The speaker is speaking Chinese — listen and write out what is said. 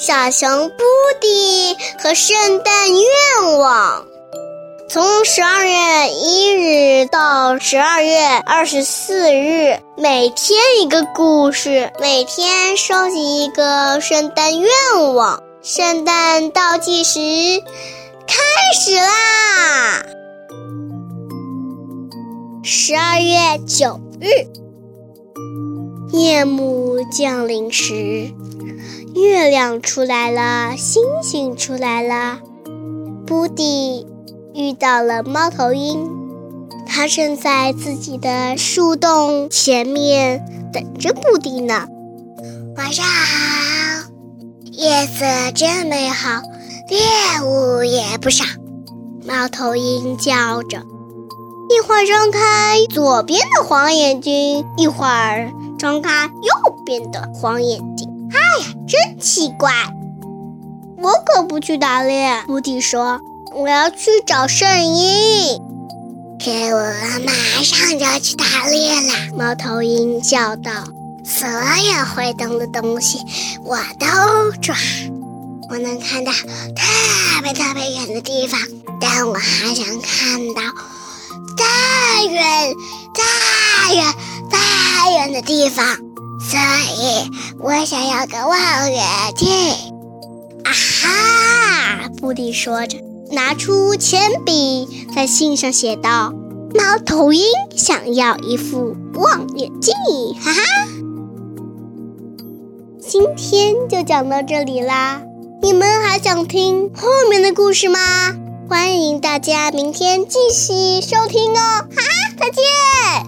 小熊布迪和圣诞愿望。从十二月一日到十二月二十四日，每天一个故事，每天收集一个圣诞愿望。圣诞倒计时开始啦！十二月九日，夜幕降临时，月亮出来了，星星出来了，布迪。遇到了猫头鹰，它正在自己的树洞前面等着布迪呢。晚上好，夜色真美好，猎物也不少。猫头鹰叫着，一会儿张开左边的黄眼睛，一会儿张开右边的黄眼睛。哎呀，真奇怪！我可不去打猎，布迪说。我要去找圣婴，可我马上就要去打猎了。猫头鹰叫道：“所有会动的东西我都抓，我能看到特别特别远的地方，但我还想看到再远、再远、再远的地方，所以我想要个望远镜。”啊哈！布迪说着。拿出铅笔，在信上写道：“猫头鹰想要一副望远镜。”哈哈，今天就讲到这里啦。你们还想听后面的故事吗？欢迎大家明天继续收听哦。哈哈，再见。